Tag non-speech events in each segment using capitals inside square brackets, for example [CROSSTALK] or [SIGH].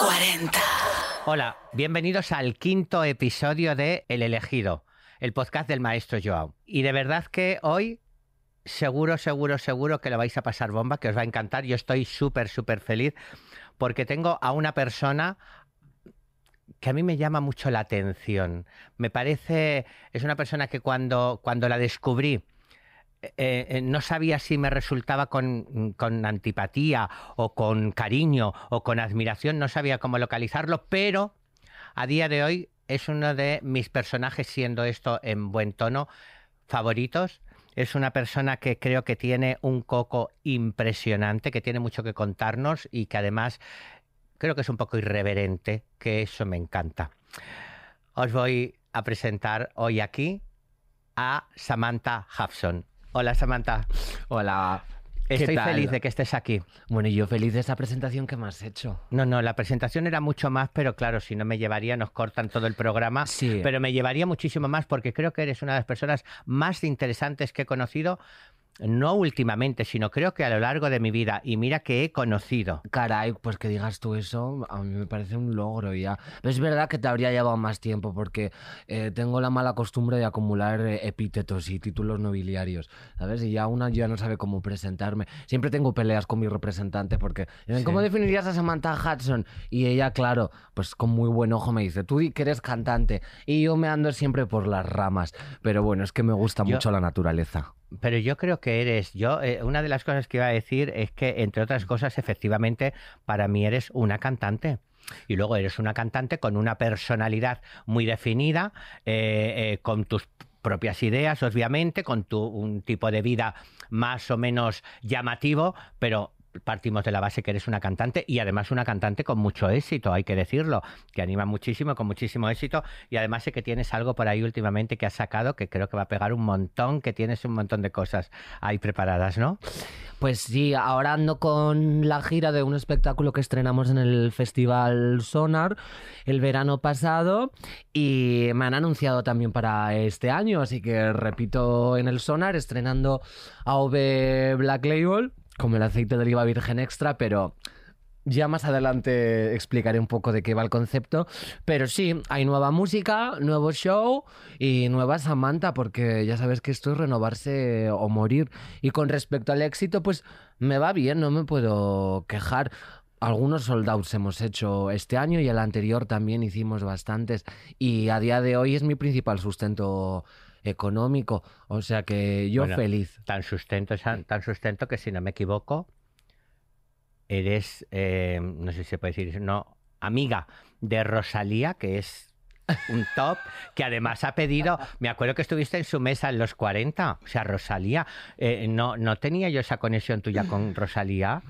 40. Hola, bienvenidos al quinto episodio de El elegido, el podcast del maestro Joao. Y de verdad que hoy seguro, seguro, seguro que lo vais a pasar bomba, que os va a encantar. Yo estoy súper, súper feliz porque tengo a una persona que a mí me llama mucho la atención. Me parece, es una persona que cuando, cuando la descubrí, eh, eh, no sabía si me resultaba con, con, antipatía o con cariño o con admiración, no sabía cómo localizarlo, pero a día de hoy es uno de mis personajes, siendo esto en buen tono, favoritos. Es una persona que creo que tiene un coco impresionante, que tiene mucho que contarnos y que además creo que es un poco irreverente, que eso me encanta. Os voy a presentar hoy aquí a Samantha Hudson. Hola Samantha. Hola. Estoy tal? feliz de que estés aquí. Bueno, y yo feliz de esta presentación que me has hecho. No, no, la presentación era mucho más, pero claro, si no me llevaría, nos cortan todo el programa. Sí. Pero me llevaría muchísimo más porque creo que eres una de las personas más interesantes que he conocido. No últimamente, sino creo que a lo largo de mi vida. Y mira que he conocido. Caray, pues que digas tú eso, a mí me parece un logro ya. Pero es verdad que te habría llevado más tiempo porque eh, tengo la mala costumbre de acumular eh, epítetos y títulos nobiliarios, ¿sabes? Y ya una ya no sabe cómo presentarme. Siempre tengo peleas con mi representante porque dicen, Sí. ¿cómo definirías a Samantha Hudson? Y ella, claro, pues con muy buen ojo me dice, tú di que eres cantante. Y yo me ando siempre por las ramas. Pero bueno, es que me gusta Yo- mucho la naturaleza. Pero yo creo que eres, yo, eh, una de las cosas que iba a decir es que, entre otras cosas, efectivamente, para mí eres una cantante. Y luego eres una cantante con una personalidad muy definida, eh, eh, con tus propias ideas, obviamente, con tu, un tipo de vida más o menos llamativo, pero partimos de la base que eres una cantante y además una cantante con mucho éxito, hay que decirlo, que anima muchísimo, con muchísimo éxito y además sé que tienes algo por ahí últimamente que has sacado que creo que va a pegar un montón, que tienes un montón de cosas ahí preparadas, ¿no? Pues sí, ahora ando con la gira de un espectáculo que estrenamos en el Festival Sonar el verano pasado y me han anunciado también para este año, así que repito en el Sonar estrenando AOV Black Label como el aceite de oliva virgen extra, pero ya más adelante explicaré un poco de qué va el concepto. Pero sí, hay nueva música, nuevo show y nueva Samantha, porque ya sabes que esto es renovarse o morir. Y con respecto al éxito, pues me va bien, no me puedo quejar. Algunos soldados hemos hecho este año y el anterior también hicimos bastantes. Y a día de hoy es mi principal sustento económico. O sea que yo Bueno, feliz. Tan sustento, tan sustento que si no me equivoco, eres, eh, no sé si se puede decir, no, amiga de Rosalía, que es un top, que además ha pedido, me acuerdo que estuviste en su mesa en los 40, o sea, Rosalía, eh, no, no tenía yo esa conexión tuya con Rosalía.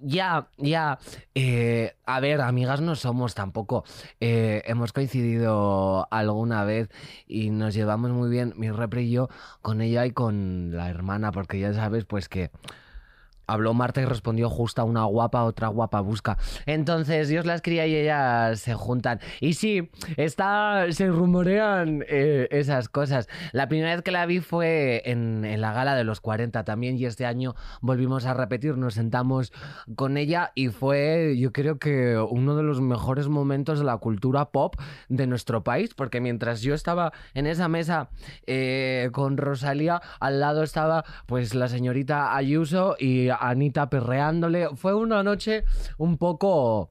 Ya, ya. Eh, a ver, amigas no somos tampoco. Eh, hemos coincidido alguna vez y nos llevamos muy bien, mi repre y yo, con ella y con la hermana, porque ya sabes, pues que habló Marta y respondió justa una guapa, otra guapa busca. Entonces Dios las cría y ellas se juntan. Y sí, está, se rumorean eh, esas cosas. La primera vez que la vi fue en, la gala de los 40 también y este año volvimos a repetir, nos sentamos con ella y fue yo creo que uno de los mejores momentos de la cultura pop de nuestro país, porque mientras yo estaba en esa mesa eh, con Rosalía, al lado estaba pues la señorita Ayuso y Anita perreándole. Fue una noche un poco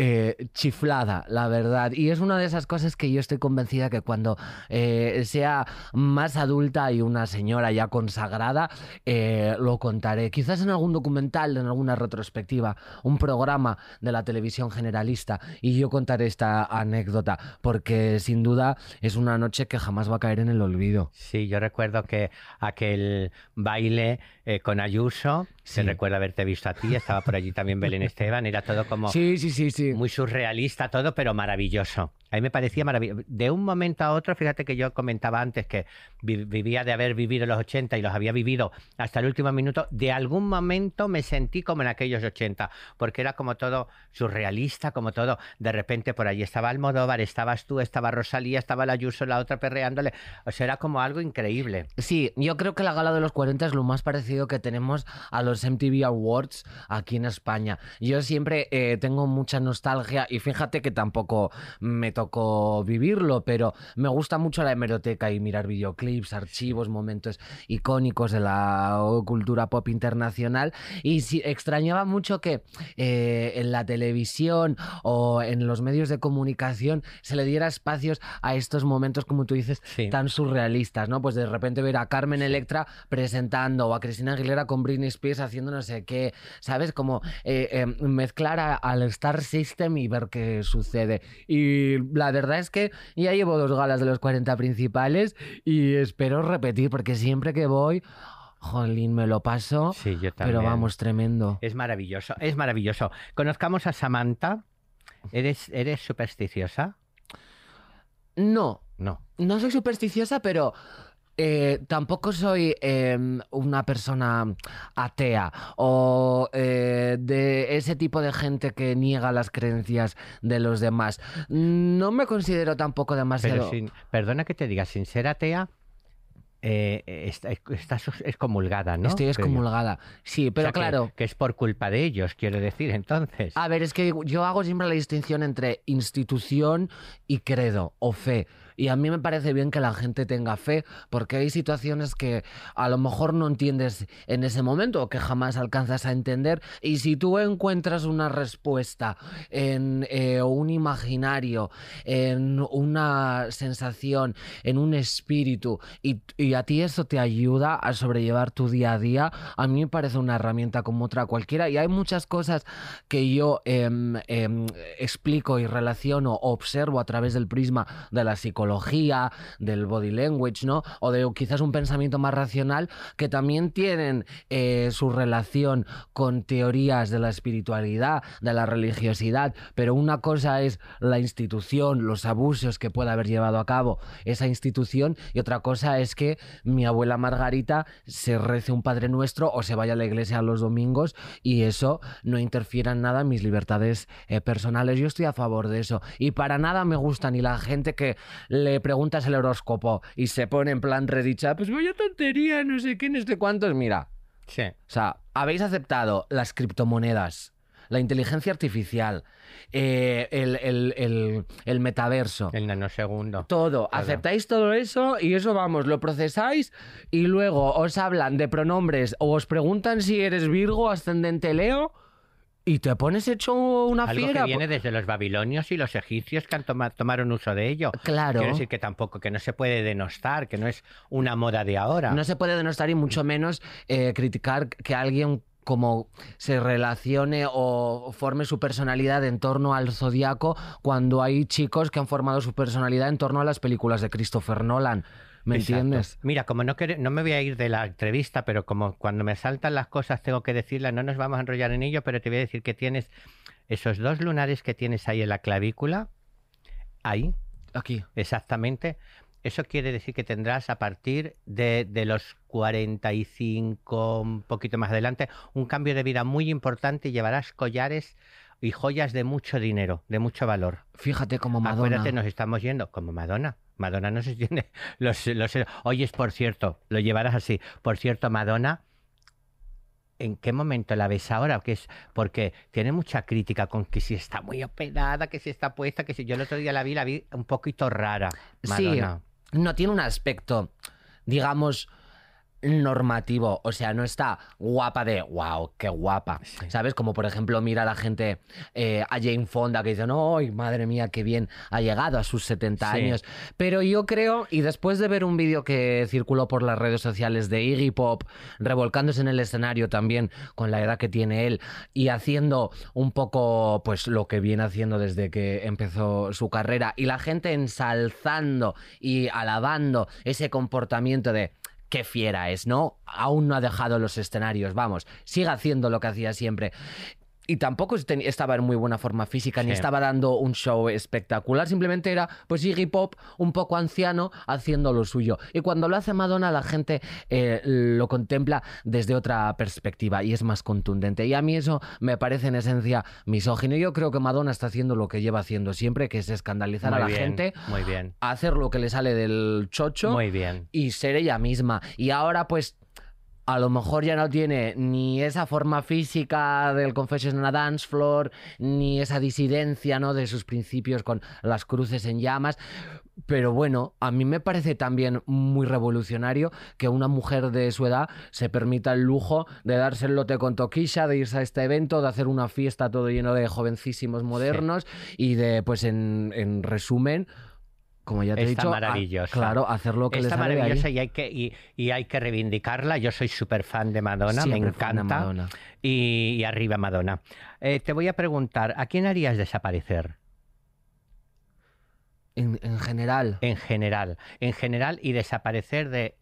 eh, chiflada, la verdad. Y es una de esas cosas que yo estoy convencida que cuando eh, sea más adulta y una señora ya consagrada, eh, lo contaré. Quizás en algún documental, en alguna retrospectiva, un programa de la televisión generalista. Y yo contaré esta anécdota, porque sin duda es una noche que jamás va a caer en el olvido. Sí, yo recuerdo que aquel baile eh, con Ayuso, Sí. que recuerdo haberte visto a ti, estaba por allí también Belén [LAUGHS] Esteban, era todo como Sí, sí, sí, sí. muy surrealista todo, pero maravilloso. A mí me parecía maravilloso. De un momento a otro, fíjate que yo comentaba antes que vi- vivía de haber vivido los 80 y los había vivido hasta el último minuto, de algún momento me sentí como en aquellos 80, porque era como todo surrealista, como todo, de repente por allí estaba Almodóvar, estabas tú, estaba Rosalía, estaba la Ayuso, la otra perreándole, o sea, era como algo increíble. Sí, yo creo que la gala de los 40 es lo más parecido que tenemos a los MTV Awards aquí en España. Yo siempre eh, tengo mucha nostalgia y fíjate que tampoco me tocó vivirlo, pero me gusta mucho la hemeroteca y mirar videoclips, archivos, momentos icónicos de la cultura pop internacional y si, extrañaba mucho que eh, en la televisión o en los medios de comunicación se le diera espacios a estos momentos, como tú dices, Sí. tan surrealistas, ¿no? Pues de repente ver a Carmen Electra presentando o a Cristina Aguilera con Britney Spears haciendo no sé qué, ¿sabes? Como eh, eh, mezclar a- al Star System y ver qué sucede. Y la verdad es que ya llevo dos galas de los 40 principales y espero repetir porque siempre que voy, jolín, me lo paso, Sí, yo también. pero vamos, tremendo. Es maravilloso, es maravilloso. Conozcamos a Samantha. ¿Eres, eres supersticiosa? No, No. no soy supersticiosa, pero eh, tampoco soy eh, una persona atea o eh, de ese tipo de gente que niega las creencias de los demás. No me considero tampoco demasiado... Pero sin, perdona que te diga, sin ser atea, eh, está- estás excomulgada, ¿no? Estoy excomulgada. Sí, O pero que- claro. Que, es por culpa de ellos, quiero decir, entonces. A ver, es que yo hago siempre la distinción entre institución y credo o fe. Y a mí me parece bien que la gente tenga fe, porque hay situaciones que a lo mejor no entiendes en ese momento o que jamás alcanzas a entender. Y si tú encuentras una respuesta en eh, un imaginario, en una sensación, en un espíritu, y, a ti eso te ayuda a sobrellevar tu día a día, a mí me parece una herramienta como otra cualquiera. Y hay muchas cosas que yo em, em, explico y relaciono, observo a través del prisma de la psicología, del body language, ¿no? O de quizás un pensamiento más racional que también tienen eh, su relación con teorías de la espiritualidad, de la religiosidad, pero una cosa es la institución, los abusos que pueda haber llevado a cabo esa institución y otra cosa es que mi abuela Margarita se rece un Padre Nuestro o se vaya a la iglesia los domingos y eso no interfiera en nada en mis libertades eh, personales. Yo estoy a favor de eso y para nada me gusta ni la gente que le preguntas el horóscopo y se pone en plan redicha, pues vaya tontería, no sé qué, no sé cuántos. Mira, Sí. o sea, habéis aceptado las criptomonedas, la inteligencia artificial, eh, el, el- el- el metaverso. El nanosegundo. Todo, Claro. aceptáis todo eso y eso vamos, lo procesáis y luego os hablan de pronombres o os preguntan si eres Virgo, ascendente Leo y te pones hecho una Algo fiera. que viene desde los babilonios y los egipcios que han toma- tomaron uso de ello. Claro. Quiero decir que tampoco, que no se puede denostar, que no es una moda de ahora. No se puede denostar y mucho menos eh, criticar que alguien como se relacione o forme su personalidad en torno al zodiaco cuando hay chicos que han formado su personalidad en torno a las películas de Christopher Nolan. ¿Me Exacto. entiendes? Mira, como no, quere- no me voy a ir de la entrevista, pero como cuando me saltan las cosas tengo que decirlas, no nos vamos a enrollar en ello, pero te voy a decir que tienes esos dos lunares que tienes ahí en la clavícula, ahí, Aquí. exactamente. Eso quiere decir que tendrás a partir de, de los 45, un poquito más adelante, un cambio de vida muy importante y llevarás collares y joyas de mucho dinero, de mucho valor. Fíjate como Madonna. Acuérdate, nos estamos yendo como Madonna. Madonna no se tiene [LAUGHS] los, los... Oyes, por cierto, lo llevarás así. Por cierto, Madonna, ¿en qué momento la ves ahora? Que es porque tiene mucha crítica con que si está muy operada, que si está puesta, que si yo el otro día la vi, la vi un poquito rara. Sí, Madonna. no tiene un aspecto, digamos, normativo. O sea, no está guapa de wow, qué guapa. Sí. ¿Sabes? Como por ejemplo, mira a la gente eh, a Jane Fonda que dice, no, ay, madre mía, qué bien ha llegado a sus 70 Sí. años. Pero yo creo, y después de ver un vídeo que circuló por las redes sociales de Iggy Pop, revolcándose en el escenario también con la edad que tiene él y haciendo un poco, pues lo que viene haciendo desde que empezó su carrera, y la gente ensalzando y alabando ese comportamiento de qué fiera es, ¿no? Aún no ha dejado los escenarios, vamos, sigue haciendo lo que hacía siempre. Y tampoco estaba en muy buena forma física, ni estaba dando un show espectacular, simplemente era pues Iggy Pop un poco anciano haciendo lo suyo. Y cuando lo hace Madonna la gente eh, lo contempla desde otra perspectiva y es más contundente. Y a mí eso me parece en esencia misógino. Yo creo que Madonna está haciendo lo que lleva haciendo siempre, que es escandalizar Muy a la bien, gente, Muy bien. hacer lo que le sale del chocho Muy bien. y ser ella misma. Y ahora, pues, a lo mejor ya no tiene ni esa forma física del Confession Dance Floor, ni esa disidencia ¿no? de sus principios con las cruces en llamas. Pero bueno, a mí me parece también muy revolucionario que una mujer de su edad se permita el lujo de darse el lote con Toquisha, de irse a este evento, de hacer una fiesta todo lleno de jovencísimos modernos y de, pues en, en resumen, como ya te he Está dicho, a- maravillosa. claro, hacer lo que Está le sale de ahí. maravillosa y hay que, y, y hay que reivindicarla. Yo soy súper fan de Madonna, me Siempre encanta. Madonna. Y, y arriba Madonna. Eh, te voy a preguntar, ¿a quién harías desaparecer? En, en general. En general. En general y desaparecer de...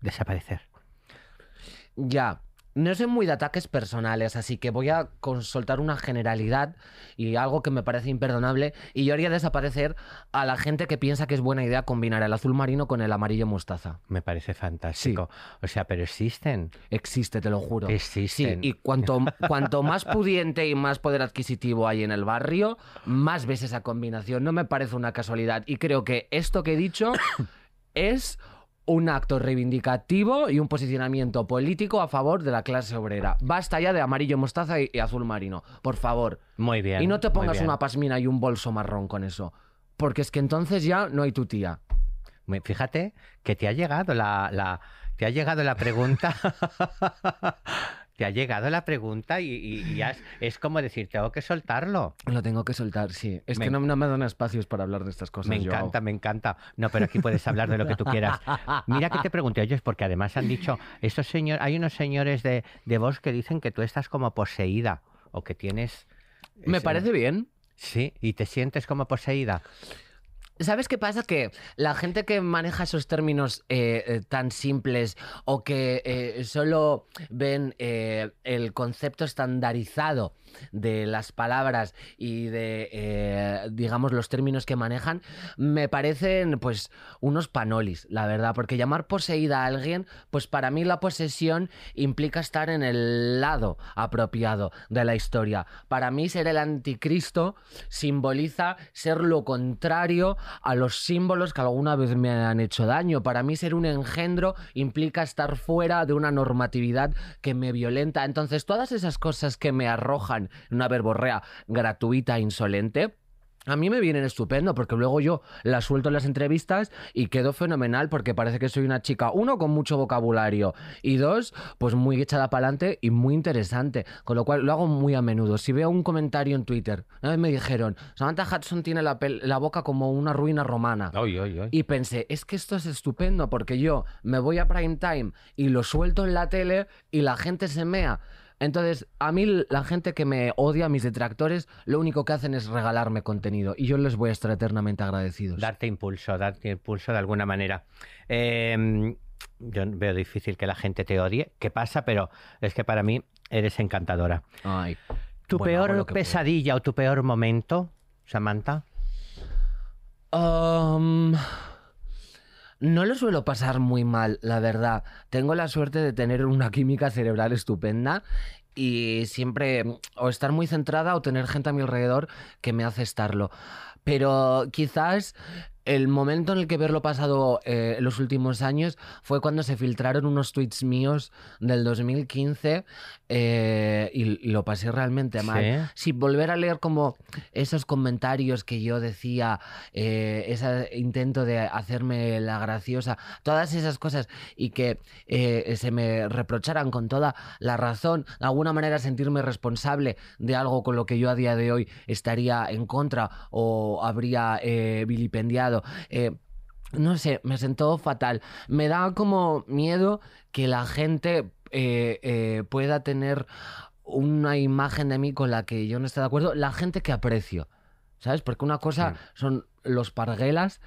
Desaparecer. Ya. No soy muy de ataques personales, así que voy a con- soltar una generalidad y algo que me parece imperdonable. Y yo haría desaparecer a la gente que piensa que es buena idea combinar el azul marino con el amarillo mostaza. Me parece fantástico. O sea, pero existen. Existe, te lo juro. Existen. Sí, y cuanto, cuanto más pudiente y más poder adquisitivo hay en el barrio, más ves esa combinación. No me parece una casualidad. Y creo que esto que he dicho [COUGHS] es un acto reivindicativo y un posicionamiento político a favor de la clase obrera. Basta ya de amarillo mostaza y, y azul marino, por favor. Muy bien. y no te pongas una pasmina y un bolso marrón con eso. Porque es que entonces ya no hay tu tía. Fíjate que te ha llegado la, la- te ha llegado la pregunta. [LAUGHS] te ha llegado la pregunta y, y- y has- es como decir, tengo que soltarlo. Lo tengo que soltar, sí. Es Me- que no, no me dan espacios para hablar de estas cosas. Me encanta, me encanta. No, pero aquí puedes hablar de lo que tú quieras. Mira que te pregunté, oye, porque además han dicho, estos señores, hay unos señores de, de voz que dicen que tú estás como poseída o que tienes... Me parece bien. Sí, y te sientes como poseída. ¿Sabes qué pasa? Que la gente que maneja esos términos eh, eh, tan simples o que eh, solo ven el concepto estandarizado de las palabras y de, digamos, los términos que manejan, me parecen, pues, unos panolis, la verdad. Porque llamar poseída a alguien, pues para mí la posesión implica estar en el lado apropiado de la historia. Para mí ser el anticristo simboliza ser lo contrario a los símbolos que alguna vez me han hecho daño. Para mí ser un engendro implica estar fuera de una normatividad que me violenta. Entonces todas esas cosas que me arrojan una verborrea gratuita e insolente, a mí me vienen estupendo porque luego yo las suelto en las entrevistas y quedo fenomenal porque parece que soy una chica, uno, con mucho vocabulario y dos, pues muy echada para adelante y muy interesante. Con lo cual lo hago muy a menudo. Si veo un comentario en Twitter, una vez me dijeron, Samantha Hudson tiene la, la boca como una ruina romana. Oy, oy, oy. Y pensé, es que esto es estupendo porque yo me voy a prime time y lo suelto en la tele y la gente se mea. Entonces, a mí la gente que me odia, mis detractores, lo único que hacen es regalarme contenido y yo les voy a estar eternamente agradecidos. Darte impulso, darte impulso de alguna manera. Eh, yo veo difícil que la gente te odie. ¿Qué pasa? Pero es que para mí eres encantadora. Ay. ¿Tu Bueno, peor puedo. pesadilla o tu peor momento, Samantha? Um, no lo suelo pasar muy mal, la verdad. Tengo la suerte de tener una química cerebral estupenda y siempre o estar muy centrada o tener gente a mi alrededor que me hace estarlo. Pero quizás el momento en el que verlo pasado eh, los últimos años fue cuando se filtraron unos tweets míos del 2015 eh, y, y lo pasé realmente mal. Sí. Sí, volver a leer como esos comentarios que yo decía, eh, ese intento de hacerme la graciosa, todas esas cosas y que se me reprocharan con toda la razón, de alguna manera sentirme responsable de algo con lo que yo a día de hoy estaría en contra o habría eh, eh, no sé, me sentó fatal. Me da como miedo que la gente eh, eh, pueda tener una imagen de mí con la que yo no esté de acuerdo. La gente que aprecio, ¿sabes? Porque una cosa son los parguelas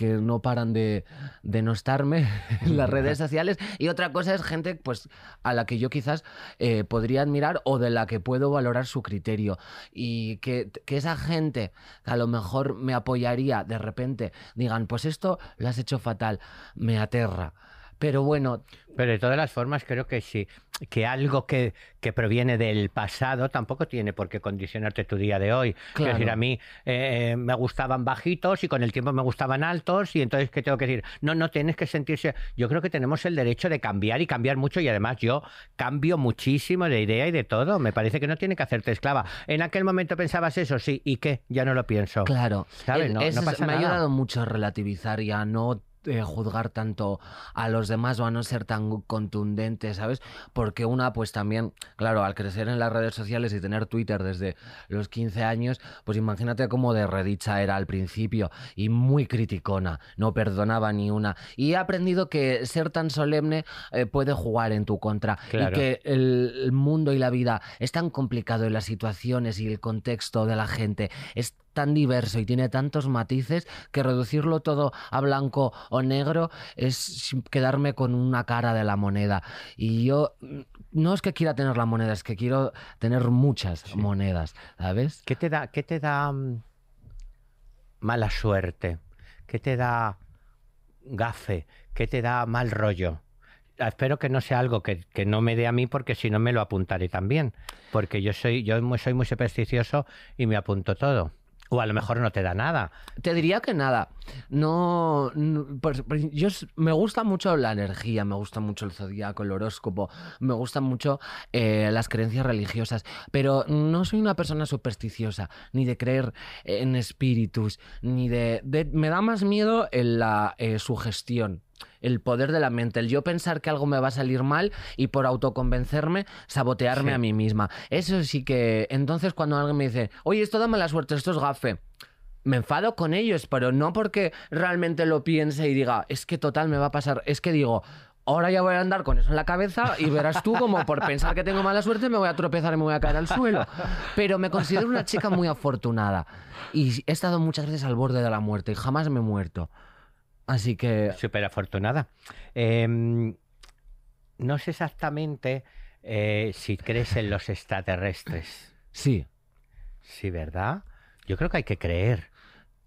que no paran de denostarme [LAUGHS] en las redes sociales. Y otra cosa es gente pues a la que yo quizás eh, podría admirar o de la que puedo valorar su criterio. Y que, que esa gente que a lo mejor me apoyaría de repente digan pues esto lo has hecho fatal me aterra Pero bueno, Pero de todas las formas, creo que sí, que algo que, que proviene del pasado tampoco tiene por qué condicionarte tu día de hoy. Claro. decir, a mí eh, me gustaban bajitos y con el tiempo me gustaban altos, y entonces, ¿qué tengo que decir? No, no tienes que sentirse. Yo creo que tenemos el derecho de cambiar y cambiar mucho, y además yo cambio muchísimo de idea y de todo. Me parece que no tiene que hacerte esclava. En aquel momento pensabas eso, sí, ¿y qué? Ya no lo pienso. Claro, ¿Sabes? No- no es- pasa me ha ayudado mucho a relativizar y a no eh, juzgar tanto a los demás o a no ser tan contundente, ¿sabes? Porque una, pues también, claro, al crecer en las redes sociales y tener Twitter desde los 15 años, pues imagínate cómo de redicha era al principio y muy criticona, no perdonaba ni una. Y he aprendido que ser tan solemne eh, puede jugar en tu contra Claro. y que el, el mundo y la vida es tan complicado y las situaciones y el contexto de la gente es tan diverso y tiene tantos matices que reducirlo todo a blanco o negro es quedarme con una cara de la moneda. Y yo mm, no es que quiera tener la moneda, es que quiero tener muchas Sí. monedas, ¿sabes? ¿Qué te da, qué te da mm, mala suerte? ¿Qué te da gafe? ¿Qué te da mal rollo? Ah, Espero que no sea algo que, que no me dé a mí porque si no me lo apuntaré también. Porque yo soy, yo soy muy supersticioso y me apunto todo. O a lo mejor no te da nada. Te diría que nada. No, pues, pues, yo me gusta mucho la energía, me gusta mucho el zodiaco, el horóscopo, me gustan mucho eh, las creencias religiosas, pero no soy una persona supersticiosa, ni de creer en espíritus, ni de, de- me da más miedo en la eh, sugestión. El poder de la mente, el yo pensar que algo me va a salir mal y por autoconvencerme, sabotearme Sí. a mí misma. Eso sí que. Entonces, cuando alguien me dice, oye, esto da mala suerte, esto es gafe, me enfado con ellos, pero no porque realmente lo piense y diga, es que total me va a pasar. Es que digo, ahora ya voy a andar con eso en la cabeza y verás tú como por pensar que tengo mala suerte me voy a tropezar y me voy a caer al suelo. Pero me considero una chica muy afortunada y he estado muchas veces al borde de la muerte y jamás me he muerto. Así que Súper afortunada. Em, no sé exactamente eh, si crees en los extraterrestres. sí. Sí, ¿verdad? Yo creo que hay que creer.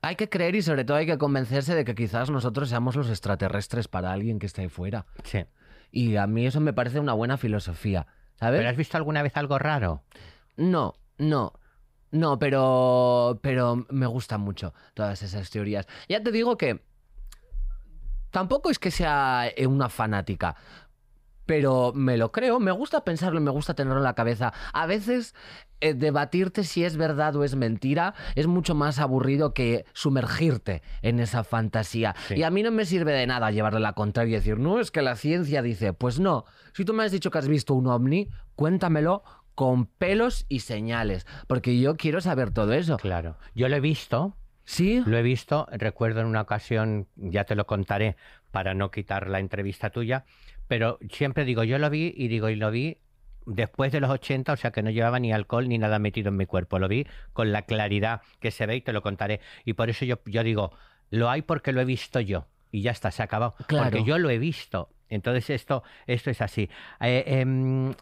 Hay que creer y sobre todo hay que convencerse de que quizás nosotros seamos los extraterrestres para alguien que esté ahí fuera. Sí. Y a mí eso me parece una buena filosofía, ¿sabes? ¿Pero has visto alguna vez algo raro? No, no. No, pero pero me gustan mucho todas esas teorías. Ya te digo que tampoco es que sea eh, una fanática, pero me lo creo, me gusta pensarlo, me gusta tenerlo en la cabeza. A veces eh, debatirte si es verdad o es mentira es mucho más aburrido que sumergirte en esa fantasía. Sí. Y a mí no me sirve de nada llevarle la contraria y decir, no, es que la ciencia dice, pues no, si tú me has dicho que has visto un ovni, cuéntamelo con pelos y señales, porque yo quiero saber todo eso. Claro. Yo lo he visto, ¿Sí? lo he visto, recuerdo en una ocasión, ya te lo contaré para no quitar la entrevista tuya, pero siempre digo, yo lo vi y digo, y lo vi después de los 80, o sea que no llevaba ni alcohol ni nada metido en mi cuerpo, lo vi con la claridad que se ve y te lo contaré. Y por eso yo, yo digo, lo hay porque lo he visto yo. Y ya está, se ha acabado. Claro. Porque yo lo he visto. Entonces esto, esto es así. Eh, em,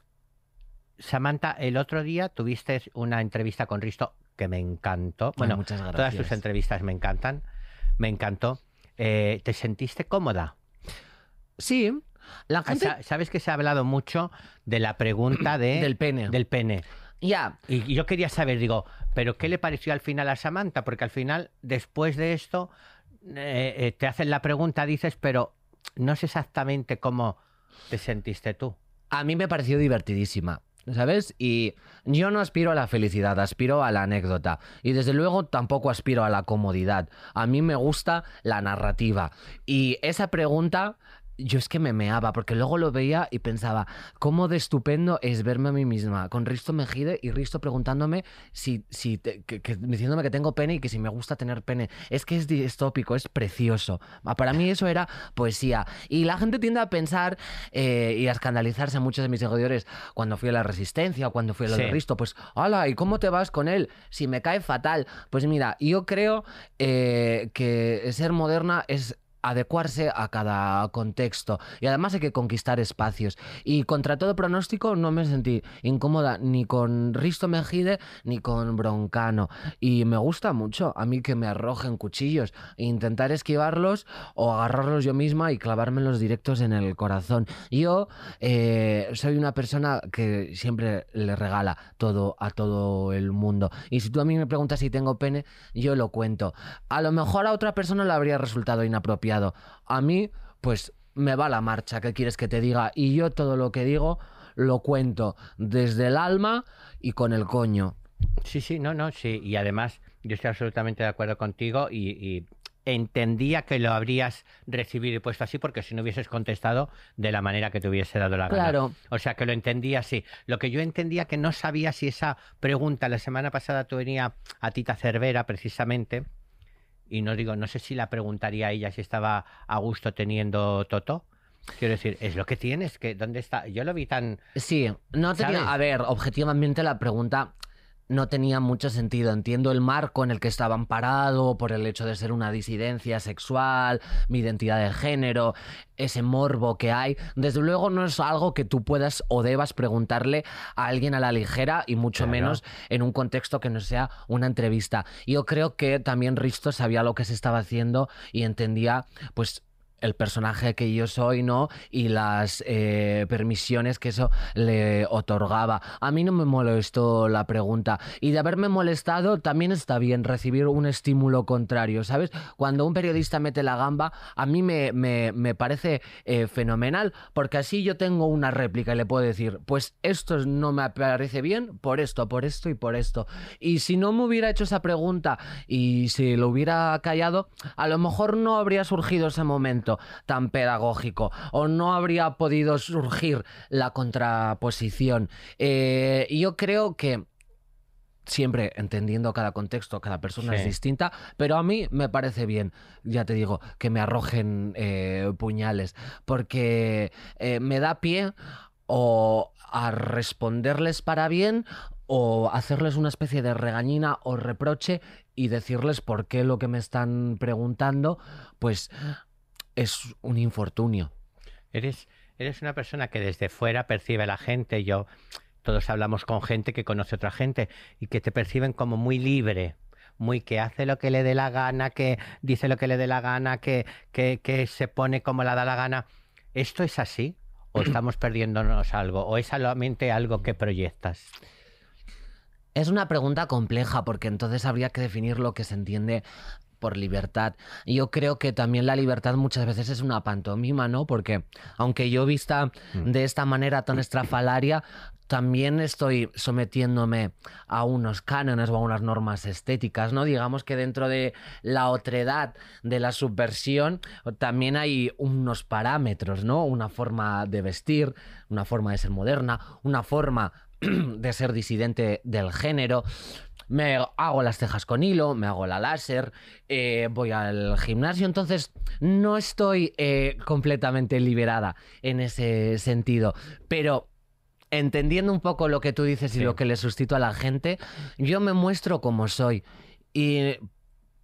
Samantha, el otro día tuviste una entrevista con Risto que me encantó. Bueno, muchas todas tus entrevistas me encantan. Me encantó. Eh, ¿Te sentiste cómoda? Sí, la Ah, gente... Sabes que se ha hablado mucho de la pregunta [CLEARS THROAT] de, Del pene. del pene. Ya, Y yo quería saber, digo, ¿pero qué le pareció al final a Samantha? Porque al final, después de esto, eh, eh, te hacen la pregunta, dices, pero no sé exactamente cómo te sentiste tú. a mí me pareció divertidísima. ¿Sabes? Y yo no aspiro a la felicidad, aspiro a la anécdota. Y desde luego tampoco aspiro a la comodidad. A mí me gusta la narrativa. Y esa pregunta, yo es que me meaba, porque luego lo veía y pensaba, cómo de estupendo es verme a mí misma, con Risto Mejide y Risto preguntándome si, si te- que- que- diciéndome que tengo pene y que si me gusta tener pene. Es que es distópico, es precioso. Ah, Para mí eso era poesía. Y la gente tiende a pensar eh, y a escandalizarse muchos de mis seguidores cuando fui a la Resistencia o cuando fui a lo Sí. de Risto. Pues, hola, ¿y cómo te vas con él? Si me cae fatal. Pues mira, yo creo eh, que ser moderna es adecuarse a cada contexto. Y además hay que conquistar espacios. Y contra todo pronóstico no me sentí incómoda ni con Risto Mejide ni con Broncano. Y me gusta mucho a mí que me arrojen cuchillos intentar esquivarlos o agarrarlos yo misma y clavarme los directos en el corazón. Yo eh, soy una persona que siempre le regala todo a todo el mundo. Y si tú a mí me preguntas si tengo pene yo lo cuento. A lo mejor a otra persona le habría resultado inapropiado a mí, pues me va la marcha, ¿qué quieres que te diga? Y yo todo lo que digo lo cuento desde el alma y con el coño. Sí, sí, no, no, sí. Y además, yo estoy absolutamente de acuerdo contigo y, entendía que lo habrías recibido y puesto así porque si no hubieses contestado de la manera que te hubiese dado la gana. Claro. O sea, que lo entendía así. Lo que yo entendía que no sabía si esa pregunta la semana pasada tú venía a Tita Cervera precisamente y no digo, no sé si la preguntaría a ella si estaba a gusto teniendo Toto. Quiero decir, es lo que tienes, que ¿dónde está? Yo lo vi tan... Sí, no tenía... A ver, objetivamente la pregunta no tenía mucho sentido. Entiendo el marco en el que estaban parado por el hecho de ser una disidencia sexual, mi identidad de género, ese morbo que hay. Desde luego no es algo que tú puedas o debas preguntarle a alguien a la ligera y mucho menos en un contexto que no sea una entrevista. Yo creo que también Risto sabía lo que se estaba haciendo y entendía pues el personaje que yo soy, ¿no? Y las eh, permisiones que eso le otorgaba. A mí no me molestó la pregunta. Y de haberme molestado, también está bien recibir un estímulo contrario, ¿sabes? Cuando un periodista mete la gamba, a mí me, me, parece eh, fenomenal, porque así yo tengo una réplica y le puedo decir, pues esto no me parece bien por esto, por esto y por esto. Y si no me hubiera hecho esa pregunta y si lo hubiera callado, a lo mejor no habría surgido ese momento tan pedagógico o no habría podido surgir la contraposición. Eh, yo creo que siempre entendiendo cada contexto, cada persona es distinta, pero a mí me parece bien, ya te digo, que me arrojen eh, puñales, porque eh, me da pie o a responderles para bien o hacerles una especie de regañina o reproche y decirles por qué lo que me están preguntando, pues es un infortunio. Eres, eres una persona que desde fuera percibe a la gente. Yo, todos hablamos con gente que conoce a otra gente y que te perciben como muy libre, muy que hace lo que le dé la gana, que dice lo que le dé la gana, que, que, que se pone como la da la gana. ¿Esto es así? ¿O [CLEARS THROAT] estamos perdiéndonos algo? ¿O es solamente algo que proyectas? Es una pregunta compleja porque entonces habría que definir lo que se entiende por libertad. Yo creo que también la libertad muchas veces es una pantomima, ¿no? Porque aunque yo vista mm. de esta manera tan estrafalaria, también estoy sometiéndome a unos cánones o a unas normas estéticas, ¿no? Digamos que dentro de la otredad de la subversión también hay unos parámetros, ¿no? Una forma de vestir, una forma de ser moderna, una forma [CLEARS THROAT] de ser disidente del género me hago las cejas con hilo, me hago la láser, eh, voy al gimnasio, entonces no estoy eh, completamente liberada en ese sentido, pero entendiendo un poco lo que tú dices y lo que le suscito a la gente, yo me muestro como soy. Y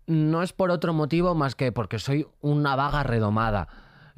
no es por otro motivo más que porque soy una vaga redomada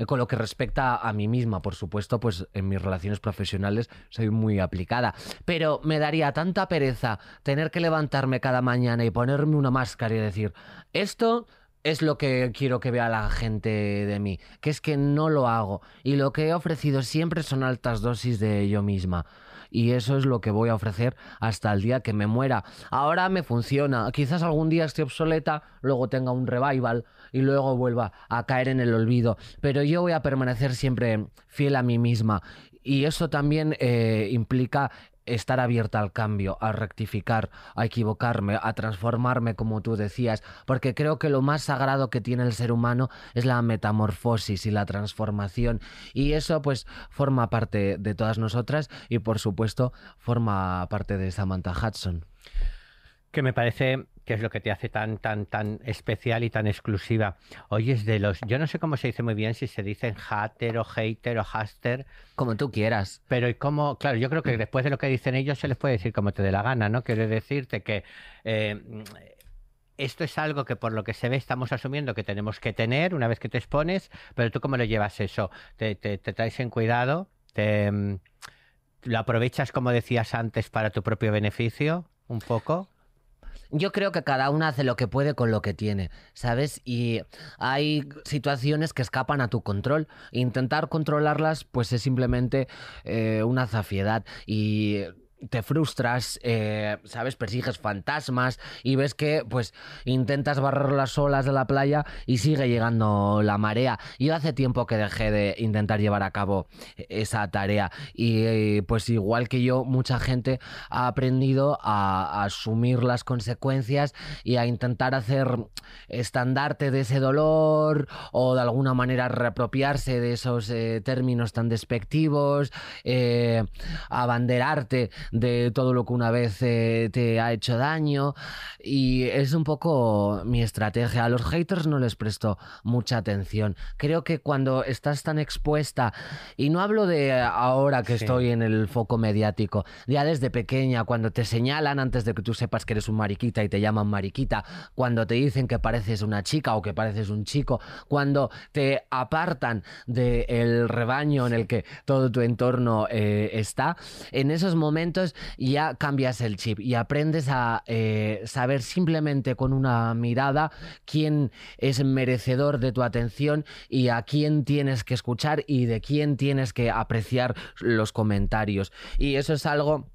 con lo que respecta a mí misma, por supuesto, pues en mis relaciones profesionales soy muy aplicada. Pero me daría tanta pereza tener que levantarme cada mañana y ponerme una máscara y decir, esto es lo que quiero que vea la gente de mí, que es que no lo hago. Y lo que he ofrecido siempre son altas dosis de yo misma y eso es lo que voy a ofrecer hasta el día que me muera. Ahora me funciona, quizás algún día esté obsoleta, luego tenga un revival y luego vuelva a caer en el olvido, pero yo voy a permanecer siempre fiel a mí misma y eso también eh, implica estar abierta al cambio, a rectificar, a equivocarme, a transformarme, como tú decías, porque creo que lo más sagrado que tiene el ser humano es la metamorfosis y la transformación. Y eso pues forma parte de todas nosotras y por supuesto forma parte de Samantha Hudson. Que me parece que es lo que te hace tan, tan, tan especial y tan exclusiva. Oyes de los, yo no sé cómo se dice muy bien, si se dicen hater o hater o haster. Como tú quieras. Pero y cómo, claro, yo creo que después de lo que dicen ellos se les puede decir como te dé la gana, ¿no? Quiero decirte que eh, esto es algo que por lo que se ve estamos asumiendo que tenemos que tener una vez que te expones, pero tú cómo lo llevas eso? ¿Te, te, te traes en cuidado? ¿Te, mm, ¿Lo aprovechas, como decías antes, para tu propio beneficio? ¿Un poco? Yo creo que cada una hace lo que puede con lo que tiene, ¿sabes? Y hay situaciones que escapan a tu control. Intentar controlarlas, pues es simplemente eh, una zafiedad. Y te frustras, eh, ¿sabes? Persigues fantasmas y ves que, pues, intentas barrer las olas de la playa y sigue llegando la marea. Yo hace tiempo que dejé de intentar llevar a cabo esa tarea y, pues, igual que yo, mucha gente ha aprendido a, asumir las consecuencias y a intentar hacer estandarte de ese dolor o de alguna manera reapropiarse de esos eh, términos tan despectivos, eh, abanderarte de todo lo que una vez eh, te ha hecho daño y es un poco mi estrategia. A los haters no les presto mucha atención. Creo que cuando estás tan expuesta, y no hablo de ahora que estoy en el foco mediático, ya desde pequeña, cuando te señalan antes de que tú sepas que eres un mariquita y te llaman mariquita, cuando te dicen que pareces una chica o que pareces un chico, cuando te apartan del rebaño en el que todo tu entorno eh, está, en esos momentos ya cambias el chip y aprendes a eh, saber simplemente con una mirada quién es merecedor de tu atención y a quién tienes que escuchar y de quién tienes que apreciar los comentarios. Y eso es algo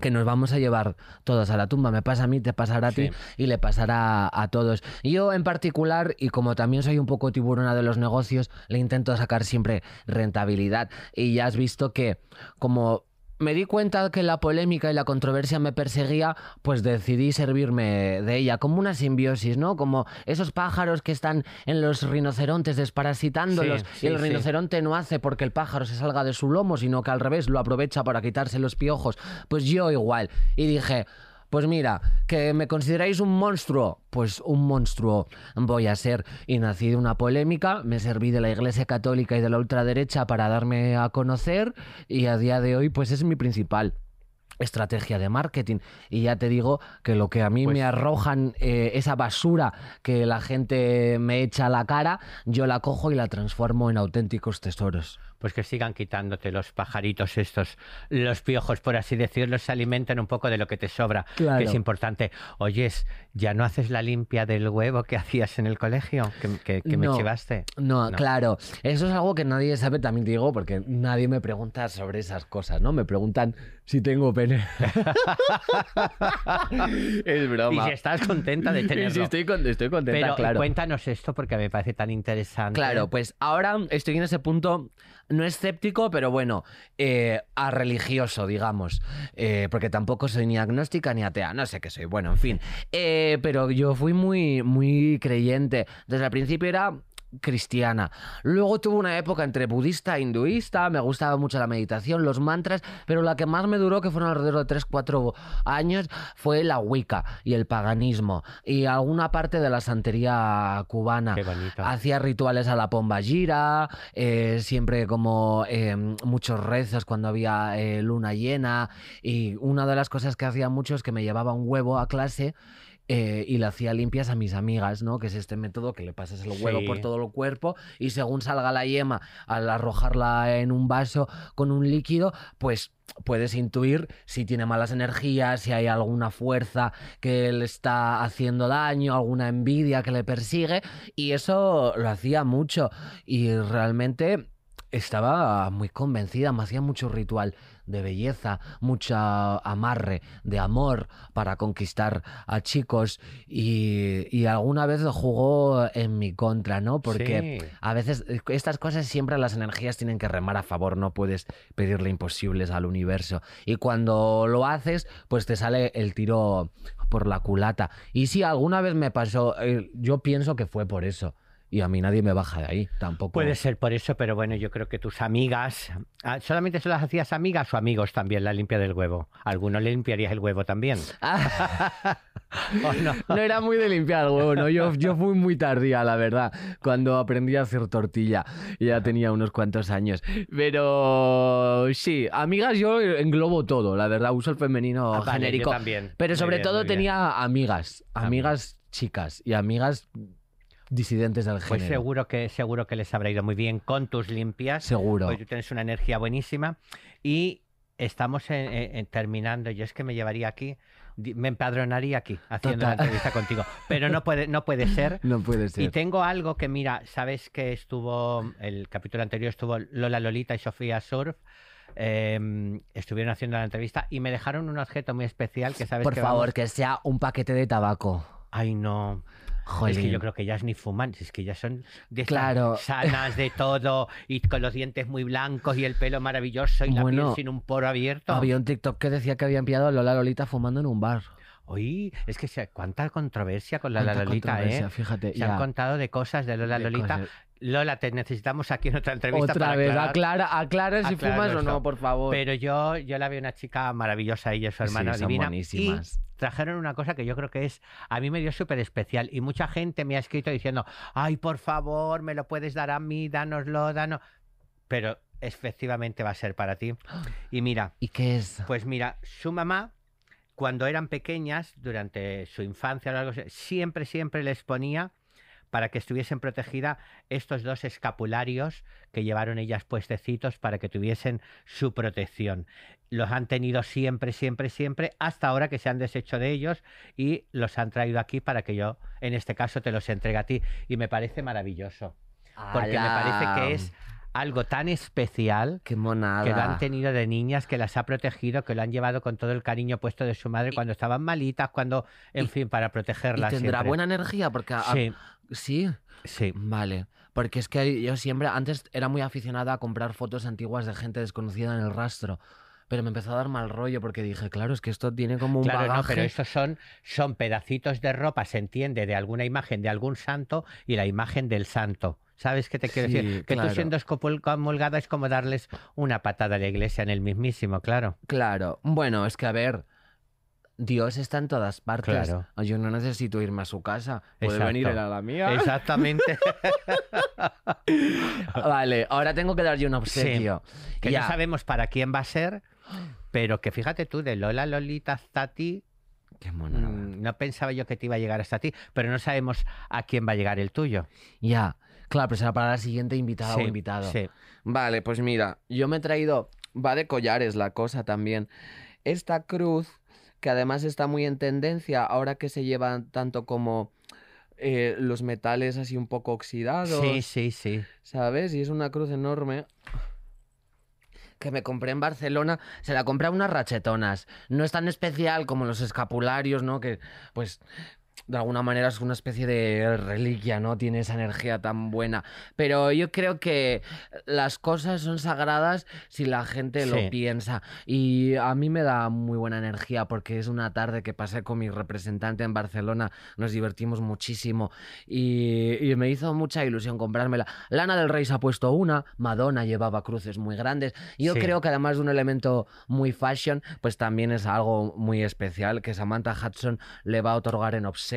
que nos vamos a llevar todos a la tumba. Me pasa a mí, te pasará a ti y le pasará a todos. Yo en particular, y como también soy un poco tiburona de los negocios, le intento sacar siempre rentabilidad. Y ya has visto que como me di cuenta que la polémica y la controversia me perseguía, pues decidí servirme de ella, como una simbiosis, ¿no? Como esos pájaros que están en los rinocerontes desparasitándolos y el rinoceronte no hace porque el pájaro se salga de su lomo, sino que al revés lo aprovecha para quitarse los piojos. Pues yo igual. Y dije, pues mira, que me consideráis un monstruo, pues un monstruo voy a ser. Y nací de una polémica, me serví de la Iglesia Católica y de la ultraderecha para darme a conocer y a día de hoy pues es mi principal estrategia de marketing. Y ya te digo que lo que a mí me pues arrojan eh, esa basura que la gente me echa a la cara yo la cojo y la transformo en auténticos tesoros pues que sigan quitándote los pajaritos estos, los piojos, por así decirlo, se alimenten un poco de lo que te sobra, que es importante. Oyes, ¿ya no haces la limpia del huevo que hacías en el colegio, que, me chivaste? No, claro. Eso es algo que nadie sabe, también digo, porque nadie me pregunta sobre esas cosas, ¿no? Me preguntan si tengo pene. [LAUGHS] es broma. Y si estás contenta de tenerlo. Sí, estoy, estoy contenta, Pero cuéntanos esto porque me parece tan interesante. Claro, pues ahora estoy en ese punto no escéptico, pero bueno, eh, a religioso, digamos. Eh, porque tampoco soy ni agnóstica ni atea, no sé qué soy. Bueno, en fin. Eh, pero yo fui muy, muy creyente. Desde el principio era cristiana. Luego tuve una época entre budista e hinduista, me gustaba mucho la meditación, los mantras, pero la que más me duró, que fueron alrededor de 3-4 años, fue la Wicca y el paganismo y alguna parte de la santería cubana. Hacía rituales a la pomba gira, eh, siempre como eh, muchos rezos cuando había eh, luna llena y una de las cosas que hacía mucho es que me llevaba un huevo a clase eh, y le hacía limpias a mis amigas, ¿no? Que es este método que le pasas el huevo por todo el cuerpo y según salga la yema, al arrojarla en un vaso con un líquido, pues puedes intuir si tiene malas energías, si hay alguna fuerza que le está haciendo daño, alguna envidia que le persigue, y eso lo hacía mucho. Y realmente estaba muy convencida, me hacía mucho ritual de belleza, mucha amarre, de amor para conquistar a chicos y, alguna vez lo jugó en mi contra, ¿no? Porque a veces estas cosas siempre las energías tienen que remar a favor, no puedes pedirle imposibles al universo. Y cuando lo haces, pues te sale el tiro por la culata. Y si alguna vez me pasó, eh, yo pienso que fue por eso y a mí nadie me baja de ahí, tampoco. Puede ser por eso, pero bueno, yo creo que tus amigas, ah, ¿solamente se las hacías amigas o amigos también la limpia del huevo? ¿Alguno le limpiarías el huevo también? [LAUGHS] ¿O no? No era muy de limpiar el huevo, ¿no? Yo, yo fui muy tardía, la verdad, cuando aprendí a hacer tortilla. Ya tenía unos cuantos años. Pero sí, amigas yo englobo todo, la verdad, uso el femenino Ah, vale, yo genérico. también. Pero sobre bien, todo tenía amigas, amigas chicas y amigas disidentes del Pues género. seguro que, seguro que les habrá ido muy bien con tus limpias. Seguro. Hoy tú tienes una energía buenísima y estamos en- en- terminando. Yo es que me llevaría aquí, me empadronaría aquí haciendo la entrevista contigo, pero no puede, no puede ser. [LAUGHS] No puede Y ser. tengo algo que, mira, sabes que estuvo, el capítulo anterior estuvo Lola Lolita y Sofía Surf. eh, estuvieron haciendo la entrevista y me dejaron un objeto muy especial que sabes Por que favor, vamos- que sea un paquete de tabaco. Ay, no. Es que yo creo que ellas ni fuman, es que ellas son de Claro. sanas de todo y con los dientes muy blancos y el pelo maravilloso y la piel sin un poro abierto. Había un TikTok que decía que habían pillado a Lola Lolita fumando en un bar. Oye, es que se- cuánta controversia con la Lolita, controversia, ¿eh? Fíjate, Se ya. han contado de cosas de Lola De Lolita. cosas. Lola, te necesitamos aquí en otra entrevista Otra para vez, aclara, aclara si fumas o no, por favor. Pero yo, yo la veo una chica maravillosa, ella y su Sí, hermana son divina. buenísimas. Y trajeron una cosa que yo creo que es, a mí me dio súper especial. Y mucha gente me ha escrito diciendo, ay, por favor, me lo puedes dar a mí, dánoslo, danos. Pero efectivamente va a ser para ti. [GASPS] Y mira, ¿Y qué es? pues mira, su mamá, cuando eran pequeñas, durante su infancia o algo así, siempre, siempre les ponía para que estuviesen protegidas estos dos escapularios que llevaron ellas puestecitos para que tuviesen su protección. Los han tenido siempre, siempre, siempre, hasta ahora que se han deshecho de ellos y los han traído aquí para que yo, en este caso, te los entregue a ti. Y me parece maravilloso, porque me parece que es algo tan especial Qué monada. que lo han tenido de niñas, que las ha protegido, que lo han llevado con todo el cariño puesto de su madre cuando estaban malitas, cuando, en y- fin, para ¿Y protegerlas. tendrá siempre. buena energía? Porque... a- Sí, ¿Sí? sí. Vale. Porque es que yo siempre, antes era muy aficionada a comprar fotos antiguas de gente desconocida en el rastro. Pero me empezó a dar mal rollo porque dije, claro, es que esto tiene como un Claro, no, pero estos son, son pedacitos de ropa, se entiende, de alguna imagen de algún santo y la imagen del santo. ¿Sabes qué te quiero Sí, decir? Que claro. tú siendo excomulgada es como darles una patada a la iglesia en el mismísimo, claro. Claro. Bueno, es que a ver, Dios está en todas partes. Claro. Yo no necesito irme a su casa. Puede Exacto. venir él a la mía. Exactamente. [LAUGHS] Vale, ahora tengo que darle un obsequio. que Ya. no sabemos para quién va a ser, pero que fíjate tú, de Lola Lolita hasta ti, Qué monada. Mm, No pensaba yo que te iba a llegar hasta ti, pero no sabemos a quién va a llegar el tuyo. Ya. Claro, pero será para la siguiente invitada o invitado. sí. Vale, pues mira, yo me he traído, va de collares la cosa también. Esta cruz, que además está muy en tendencia ahora que se llevan tanto como eh, los metales así un poco oxidados, Sí, sí, sí. ¿sabes? Y es una cruz enorme que me compré en Barcelona, se la compré a unas rachetonas. No es tan especial como los escapularios, ¿no? Que pues de alguna manera es una especie de reliquia, ¿no? Tiene esa energía tan buena. Pero yo creo que las cosas son sagradas si la gente Sí. lo piensa. Y a mí me da muy buena energía porque es una tarde que pasé con mi representante en Barcelona, nos divertimos muchísimo y, y me hizo mucha ilusión comprármela. Lana del Rey se ha puesto una, Madonna llevaba cruces muy grandes. Yo Sí. creo que además de un elemento muy fashion, pues también es algo muy especial que Samantha Hudson le va a otorgar en obsequio,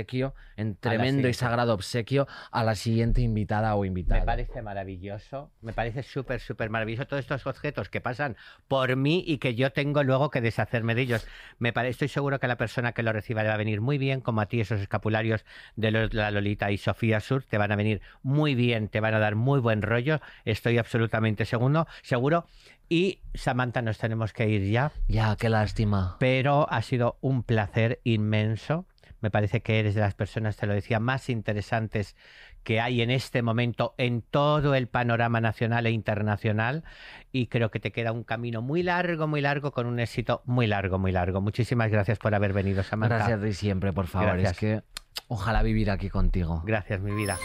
en tremendo y sagrado obsequio, a la siguiente invitada o invitado. Me parece maravilloso, me parece súper, súper maravilloso todos estos objetos que pasan por mí y que yo tengo luego que deshacerme de ellos. Me pare- estoy seguro que la persona que lo reciba le va a venir muy bien, como a ti esos escapularios de los- la Lolita y Sofía Sur te van a venir muy bien, te van a dar muy buen rollo, estoy absolutamente seguro, seguro. Y Samantha, nos tenemos que ir ya, Ya, qué lástima. pero ha sido un placer inmenso. Me parece que eres de las personas, te lo decía, más interesantes que hay en este momento en todo el panorama nacional e internacional y creo que te queda un camino muy largo, muy largo, con un éxito muy largo, muy largo. Muchísimas gracias por haber venido, Samantha. Gracias de siempre, por favor. Gracias. Es que ojalá vivir aquí contigo. Gracias, mi vida.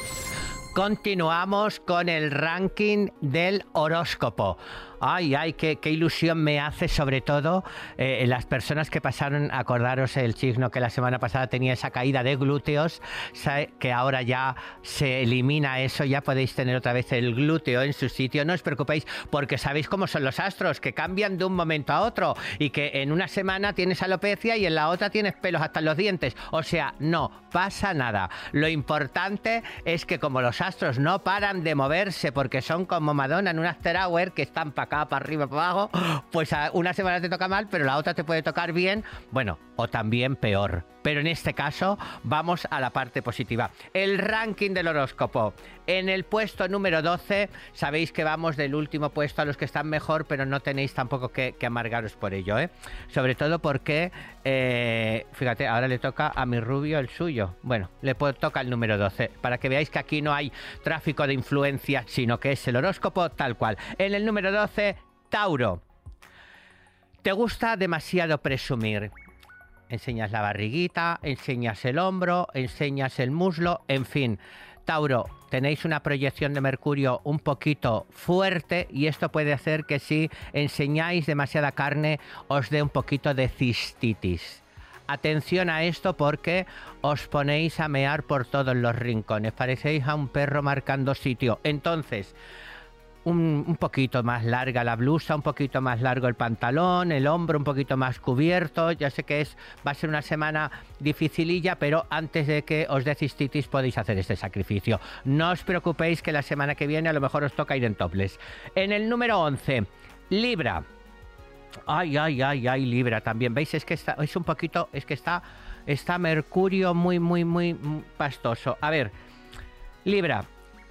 Continuamos con el ranking del horóscopo. Ay, ay, qué, qué ilusión me hace, sobre todo eh, las personas que pasaron, acordaros el signo que la semana pasada tenía esa caída de glúteos, que ahora ya se elimina eso, ya podéis tener otra vez el glúteo en su sitio. No os preocupéis, porque sabéis cómo son los astros, que cambian de un momento a otro y que en una semana tienes alopecia y en la otra tienes pelos hasta los dientes. O sea, no pasa nada. Lo importante es que como los astros no paran de moverse porque son como Madonna en un after hour que están para para arriba, para abajo, pues una semana te toca mal, pero la otra te puede tocar bien, bueno, o también peor. Pero en este caso vamos a la parte positiva. El ranking del horóscopo. En el puesto número 12, sabéis que vamos del último puesto a los que están mejor, pero no tenéis tampoco que, amargaros por ello, ¿eh? Sobre todo porque, eh, fíjate, ahora le toca a mi rubio el suyo. Bueno, le toca el número 12, para que veáis que aquí no hay tráfico de influencia, sino que es el horóscopo tal cual. En el número 12, Tauro. Te gusta demasiado presumir enseñas la barriguita, enseñas el hombro, enseñas el muslo, en fin. Tauro, tenéis una proyección de Mercurio un poquito fuerte y esto puede hacer que si enseñáis demasiada carne os dé un poquito de cistitis. Atención a esto porque os ponéis a mear por todos los rincones, parecéis a un perro marcando sitio. Entonces, un, poquito más larga la blusa, un poquito más largo el pantalón, el hombro un poquito más cubierto. Ya sé que es va a ser una semana dificililla, pero antes de que os dé cistitis podéis hacer este sacrificio. No os preocupéis que la semana que viene a lo mejor os toca ir en toples. En el número 11, Libra. Ay, ay, ay, ay, Libra también. ¿Veis? Es que está, es un poquito, es que está, está Mercurio muy, muy, muy pastoso. A ver, Libra,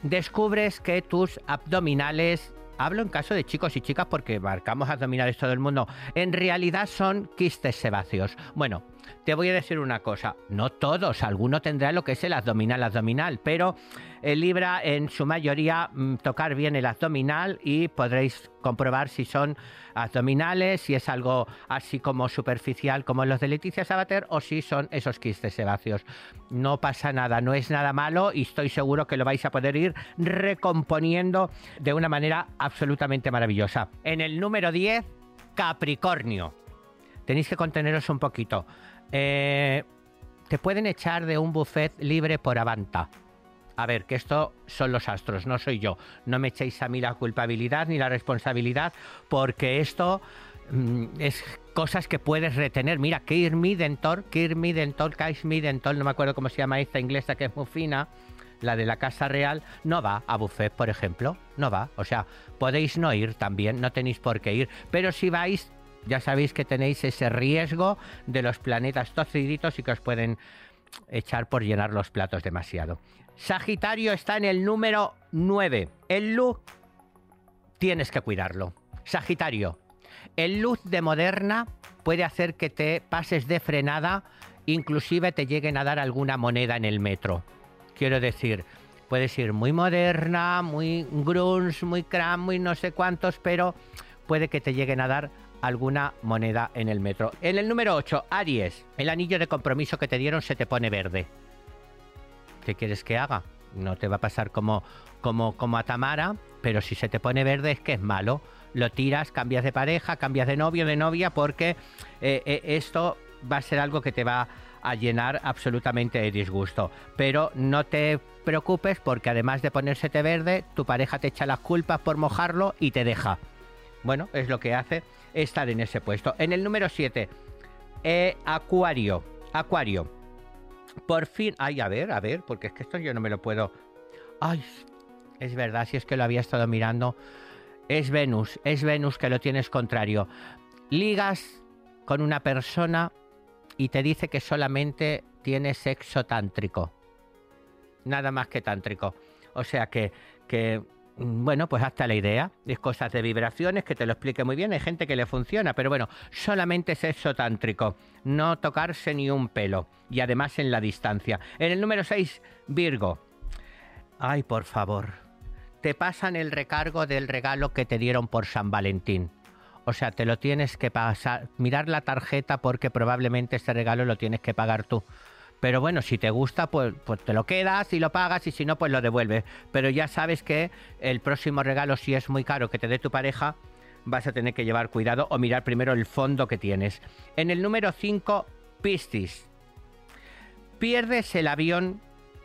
descubres que tus abdominales hablo en caso de chicos y chicas porque marcamos abdominales todo el mundo, en realidad son quistes sebáceos. Bueno, te voy a decir una cosa, no todos, alguno tendrá lo que es el abdominal abdominal, pero el Libra en su mayoría mm, tocar bien el abdominal y podréis comprobar si son abdominales, si es algo así como superficial como los de Leticia Sabater o si son esos quistes sebáceos. No pasa nada, no es nada malo y estoy seguro que lo vais a poder ir recomponiendo de una manera absolutamente maravillosa. En el número 10, Capricornio. Tenéis que conteneros un poquito. Eh, te pueden echar de un buffet libre por Avanta. A ver, que esto son los astros, no soy yo. No me echéis a mí la culpabilidad ni la responsabilidad, porque esto mm, es cosas que puedes retener. Mira, Keir Midentor, Keir Midentor, Kais Midentor, no me acuerdo cómo se llama esta inglesa que es muy fina, la de la Casa Real, no va a buffet, por ejemplo. No va. O sea, podéis no ir también, no tenéis por qué ir. Pero si vais, ya sabéis que tenéis ese riesgo de los planetas torciditos y que os pueden echar por llenar los platos demasiado. Sagitario está en el número 9. El look tienes que cuidarlo. Sagitario, el look de Moderna puede hacer que te pases de frenada, inclusive te lleguen a dar alguna moneda en el metro. Quiero decir, puedes ir muy moderna, muy grunge, muy cram, muy no sé cuántos, pero puede que te lleguen a dar alguna moneda en el metro. En el número 8, Aries, el anillo de compromiso que te dieron se te pone verde. ¿qué quieres que haga? No te va a pasar como, como, como a Tamara, pero si se te pone verde es que es malo. Lo tiras, cambias de pareja, cambias de novio, de novia, porque eh, eh, esto va a ser algo que te va a llenar absolutamente de disgusto. Pero no te preocupes porque además de ponérsete verde, tu pareja te echa las culpas por mojarlo y te deja. Bueno, es lo que hace estar en ese puesto. En el número 7, eh, Acuario. Acuario. Por fin, ay, a ver, a ver, porque es que esto yo no me lo puedo. Ay, es verdad, si es que lo había estado mirando. Es Venus, es Venus que lo tienes contrario. Ligas con una persona y te dice que solamente tiene sexo tántrico. Nada más que tántrico. O sea que, que bueno, pues hasta la idea. Es cosas de vibraciones que te lo explique muy bien. Hay gente que le funciona, pero bueno, solamente es eso tántrico. No tocarse ni un pelo. Y además en la distancia. En el número 6, Virgo. Ay, por favor. Te pasan el recargo del regalo que te dieron por San Valentín. O sea, te lo tienes que pasar, mirar la tarjeta porque probablemente este regalo lo tienes que pagar tú. Pero bueno, si te gusta, pues, pues te lo quedas y lo pagas y si no, pues lo devuelves. Pero ya sabes que el próximo regalo, si es muy caro que te dé tu pareja, vas a tener que llevar cuidado o mirar primero el fondo que tienes. En el número 5, Piscis. Pierdes el avión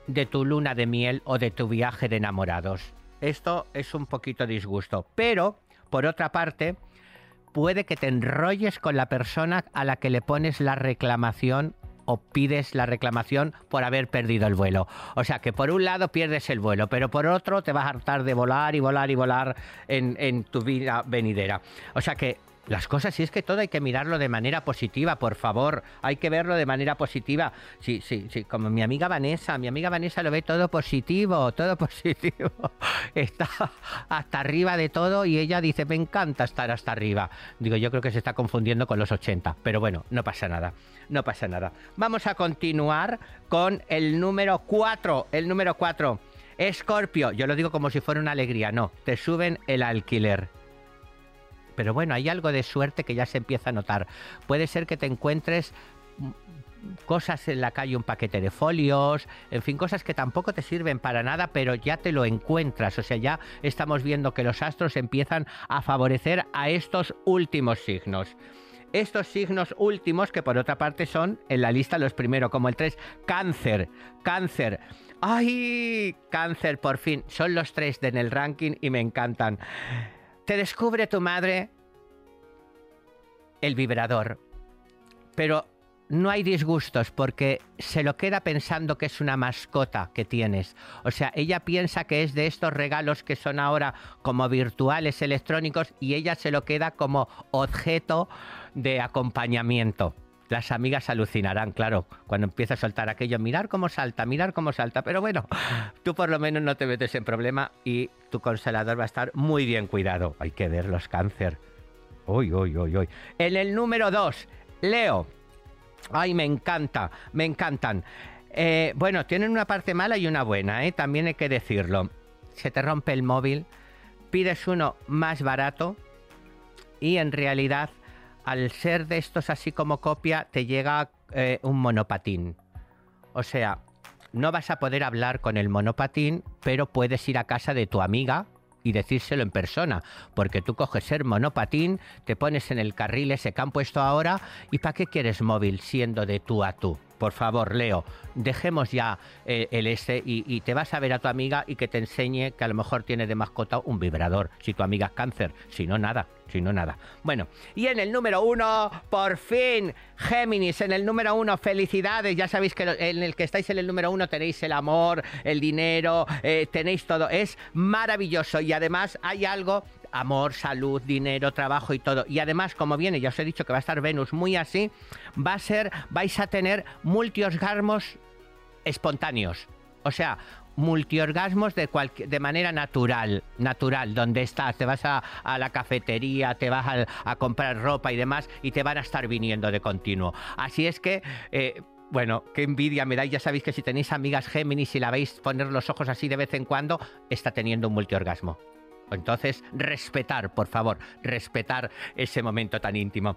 de tu luna de miel o de tu viaje de enamorados. Esto es un poquito disgusto, pero por otra parte, puede que te enrolles con la persona a la que le pones la reclamación o pides la reclamación por haber perdido el vuelo. O sea que por un lado pierdes el vuelo, pero por otro te vas a hartar de volar y volar y volar en, en tu vida venidera. O sea que las cosas, si es que todo hay que mirarlo de manera positiva, por favor, hay que verlo de manera positiva. Sí, sí, sí, como mi amiga Vanessa, mi amiga Vanessa lo ve todo positivo, todo [LAUGHS] positivo. Está hasta arriba de todo y ella dice, me encanta estar hasta arriba. Digo, yo creo que se está confundiendo con los 80, pero bueno, no pasa nada, no pasa nada. Vamos a continuar con el número 4, el número 4. Escorpio, yo lo digo como si fuera una alegría, no, te suben el alquiler pero bueno, hay algo de suerte que ya se empieza a notar. Puede ser que te encuentres cosas en la calle, un paquete de folios, en fin, cosas que tampoco te sirven para nada, pero ya te lo encuentras. O sea, ya estamos viendo que los astros empiezan a favorecer a estos últimos signos. Estos signos últimos, que por otra parte son en la lista los primeros, como el 3, cáncer, cáncer. ¡Ay! Cáncer, por fin. Son los tres en el ranking y me encantan. Te descubre tu madre el vibrador, pero no hay disgustos porque se lo queda pensando que es una mascota que tienes. O sea, ella piensa que es de estos regalos que son ahora como virtuales electrónicos y ella se lo queda como objeto de acompañamiento. Las amigas alucinarán, claro, cuando empieza a soltar aquello, mirar cómo salta, mirar cómo salta, pero bueno, tú por lo menos no te metes en problema y tu consolador va a estar muy bien cuidado. Hay que ver los cáncer. Uy, uy, uy, uy. En el número 2, Leo. Ay, me encanta, me encantan. Eh, bueno, tienen una parte mala y una buena, ¿eh? también hay que decirlo. Se te rompe el móvil, pides uno más barato y en realidad al ser de estos así como copia, te llega eh, un monopatín. O sea, no vas a poder hablar con el monopatín, pero puedes ir a casa de tu amiga y decírselo en persona, porque tú coges el monopatín, te pones en el carril ese que han puesto ahora, ¿y para qué quieres móvil siendo de tú a tú? Por favor, Leo, dejemos ya eh, el y, y, te vas a ver a tu amiga y que te enseñe que a lo mejor tiene de mascota un vibrador, si tu amiga es cáncer, si no nada si no nada. Bueno, y en el número uno, por fin, Géminis, en el número uno, felicidades, ya sabéis que en el que estáis en el número uno tenéis el amor, el dinero, eh, tenéis todo, es maravilloso y además hay algo amor, salud, dinero, trabajo y todo. Y además, como viene, ya os he dicho que va a estar Venus muy así, va a ser, vais a tener multiorgasmos espontáneos. O sea, multiorgasmos de, de manera natural, natural, donde estás, te vas a, la cafetería, te vas a, comprar ropa y demás, y te van a estar viniendo de continuo. Así es que... Eh, bueno, qué envidia me da. Ya sabéis que si tenéis amigas Géminis y la veis poner los ojos así de vez en cuando, está teniendo un multiorgasmo. Entonces, respetar, por favor, respetar ese momento tan íntimo.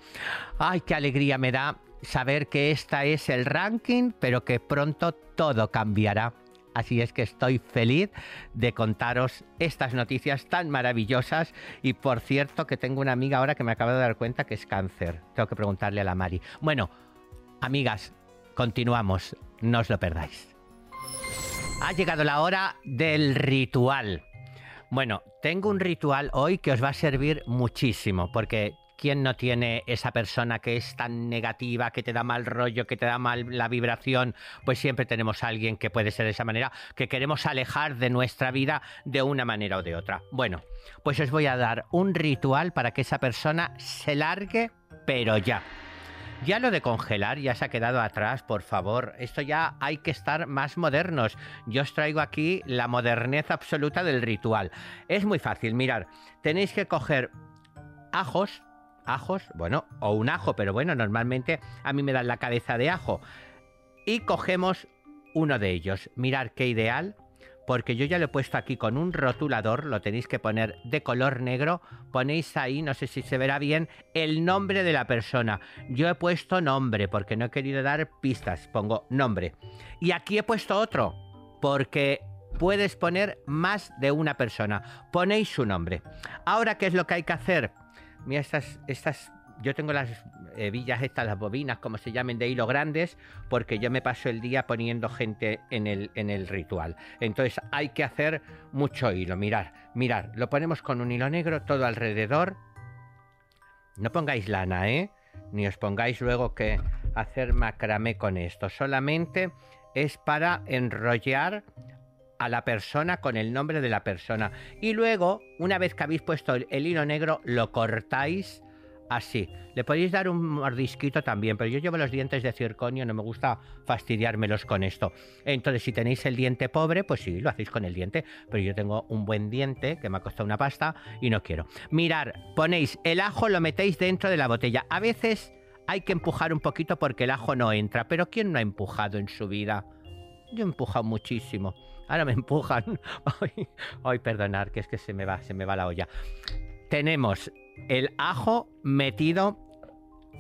Ay, qué alegría me da saber que esta es el ranking, pero que pronto todo cambiará Así es que estoy feliz de contaros estas noticias tan maravillosas. Y por cierto, que tengo una amiga ahora que me acaba de dar cuenta que es cáncer. Tengo que preguntarle a la Mari. Bueno, amigas, continuamos. No os lo perdáis. Ha llegado la hora del ritual. Bueno, tengo un ritual hoy que os va a servir muchísimo porque ¿Quién no tiene esa persona que es tan negativa, que te da mal rollo, que te da mal la vibración? Pues siempre tenemos a alguien que puede ser de esa manera, que queremos alejar de nuestra vida de una manera o de otra. Bueno, pues os voy a dar un ritual para que esa persona se largue, pero ya. Ya lo de congelar ya se ha quedado atrás, por favor. Esto ya hay que estar más modernos. Yo os traigo aquí la modernez absoluta del ritual. Es muy fácil, mirar. Tenéis que coger ajos, ajos, bueno, o un ajo, pero bueno, normalmente a mí me dan la cabeza de ajo. Y cogemos uno de ellos. Mirar qué ideal, porque yo ya lo he puesto aquí con un rotulador, lo tenéis que poner de color negro, ponéis ahí, no sé si se verá bien, el nombre de la persona. Yo he puesto nombre, porque no he querido dar pistas, pongo nombre. Y aquí he puesto otro, porque puedes poner más de una persona. Ponéis su nombre. Ahora, ¿qué es lo que hay que hacer? mira estas, estas yo tengo las hebillas estas, las bobinas, como se llamen, de hilo grandes, porque yo me paso el día poniendo gente en el, en el ritual. Entonces hay que hacer mucho hilo. Mirar, mirar, lo ponemos con un hilo negro todo alrededor. No pongáis lana, ¿eh? Ni os pongáis luego que hacer macramé con esto. Solamente es para enrollar a la persona con el nombre de la persona. Y luego, una vez que habéis puesto el, el hilo negro, lo cortáis así. Le podéis dar un mordisquito también, pero yo llevo los dientes de circonio, no me gusta fastidiármelos con esto. Entonces, si tenéis el diente pobre, pues sí, lo hacéis con el diente, pero yo tengo un buen diente que me ha costado una pasta y no quiero. Mirar, ponéis el ajo, lo metéis dentro de la botella. A veces hay que empujar un poquito porque el ajo no entra, pero ¿quién no ha empujado en su vida? Yo he empujado muchísimo. Ahora me empujan. [LAUGHS] Ay, ay, que es que se me va, se me va la olla. Tenemos el ajo metido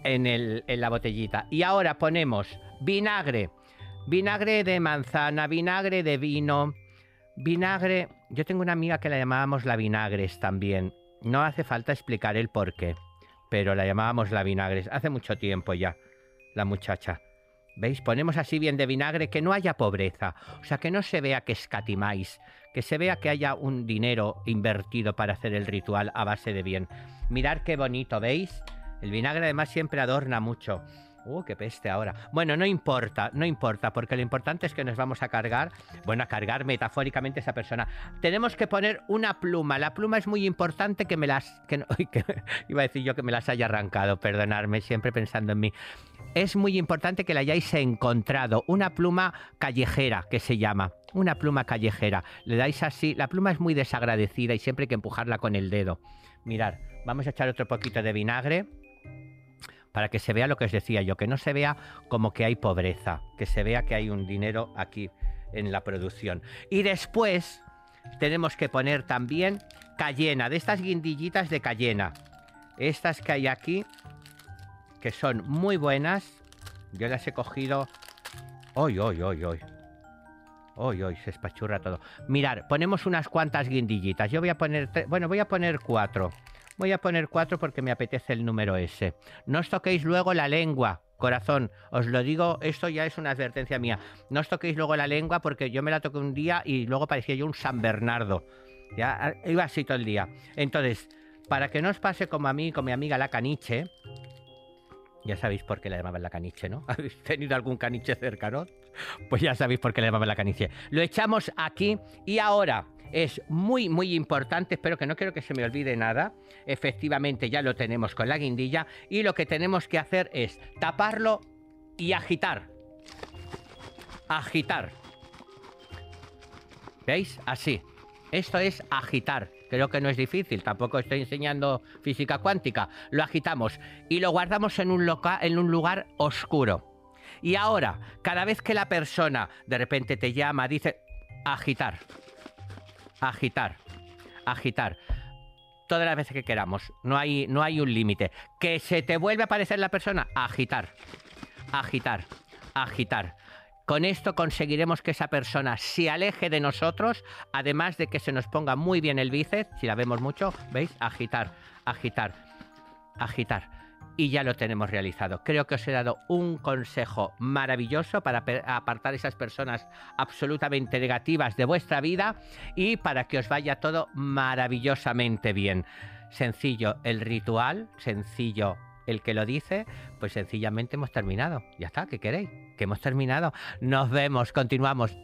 en, el, en la botellita. Y ahora ponemos vinagre. Vinagre de manzana, vinagre de vino, vinagre... Yo tengo una amiga que la llamábamos la vinagres también. No hace falta explicar el por qué, pero la llamábamos la vinagres. Hace mucho tiempo ya, la muchacha. ¿Veis? Ponemos así bien de vinagre, que no haya pobreza. O sea, que no se vea que escatimáis, que se vea que haya un dinero invertido para hacer el ritual a base de bien. Mirad qué bonito, ¿veis? El vinagre además siempre adorna mucho. Uh, qué peste ahora. Bueno, no importa, no importa, porque lo importante es que nos vamos a cargar, bueno, a cargar metafóricamente esa persona. Tenemos que poner una pluma. La pluma es muy importante que me las. Que, [LAUGHS] que, iba a decir yo que me las haya arrancado, perdonadme, siempre pensando en mí. Es muy importante que la hayáis encontrado. Una pluma callejera, que se llama. Una pluma callejera. Le dais así. La pluma es muy desagradecida y siempre hay que empujarla con el dedo. Mirad, vamos a echar otro poquito de vinagre para que se vea lo que os decía yo, que no se vea como que hay pobreza, que se vea que hay un dinero aquí en la producción. Y después tenemos que poner también cayena, de estas guindillitas de cayena. Estas que hay aquí, que son muy buenas. Yo las he cogido... Hoy, hoy, hoy, hoy. Hoy, hoy, se espachurra todo. Mirar, ponemos unas cuantas guindillitas. Yo voy a poner... Bueno, voy a poner cuatro. Voy a poner cuatro porque me apetece el número ese. No os toquéis luego la lengua, corazón. Os lo digo, esto ya es una advertencia mía. No os toquéis luego la lengua porque yo me la toqué un día y luego parecía yo un San Bernardo. Ya iba así todo el día. Entonces, para que no os pase como a mí, con mi amiga la caniche, ya sabéis por qué la llamaban la caniche, ¿no? [LAUGHS] ¿Habéis tenido algún caniche cerca, no? Pues ya sabéis por qué la llamaban la caniche. Lo echamos aquí y ahora es muy, muy importante, espero que no quiero que se me olvide nada. Efectivamente ya lo tenemos con la guindilla y lo que tenemos que hacer es taparlo y agitar. Agitar. ¿Veis? Así. Esto es agitar. Creo que no es difícil, tampoco estoy enseñando física cuántica. Lo agitamos y lo guardamos en un, en un lugar oscuro. Y ahora, cada vez que la persona de repente te llama, dice agitar agitar, agitar. Todas las veces que queramos. No hay, no hay un límite. Que se te vuelve a aparecer la persona, agitar, agitar, agitar. Con esto conseguiremos que esa persona se aleje de nosotros, además de que se nos ponga muy bien el bíceps, si la vemos mucho, ¿veis? Agitar, agitar, agitar y ya lo tenemos realizado. Creo que os he dado un consejo maravilloso para apartar esas personas absolutamente negativas de vuestra vida y para que os vaya todo maravillosamente bien. Sencillo el ritual, sencillo el que lo dice, pues sencillamente hemos terminado. Ya está, ¿qué queréis? Que hemos terminado. Nos vemos, continuamos.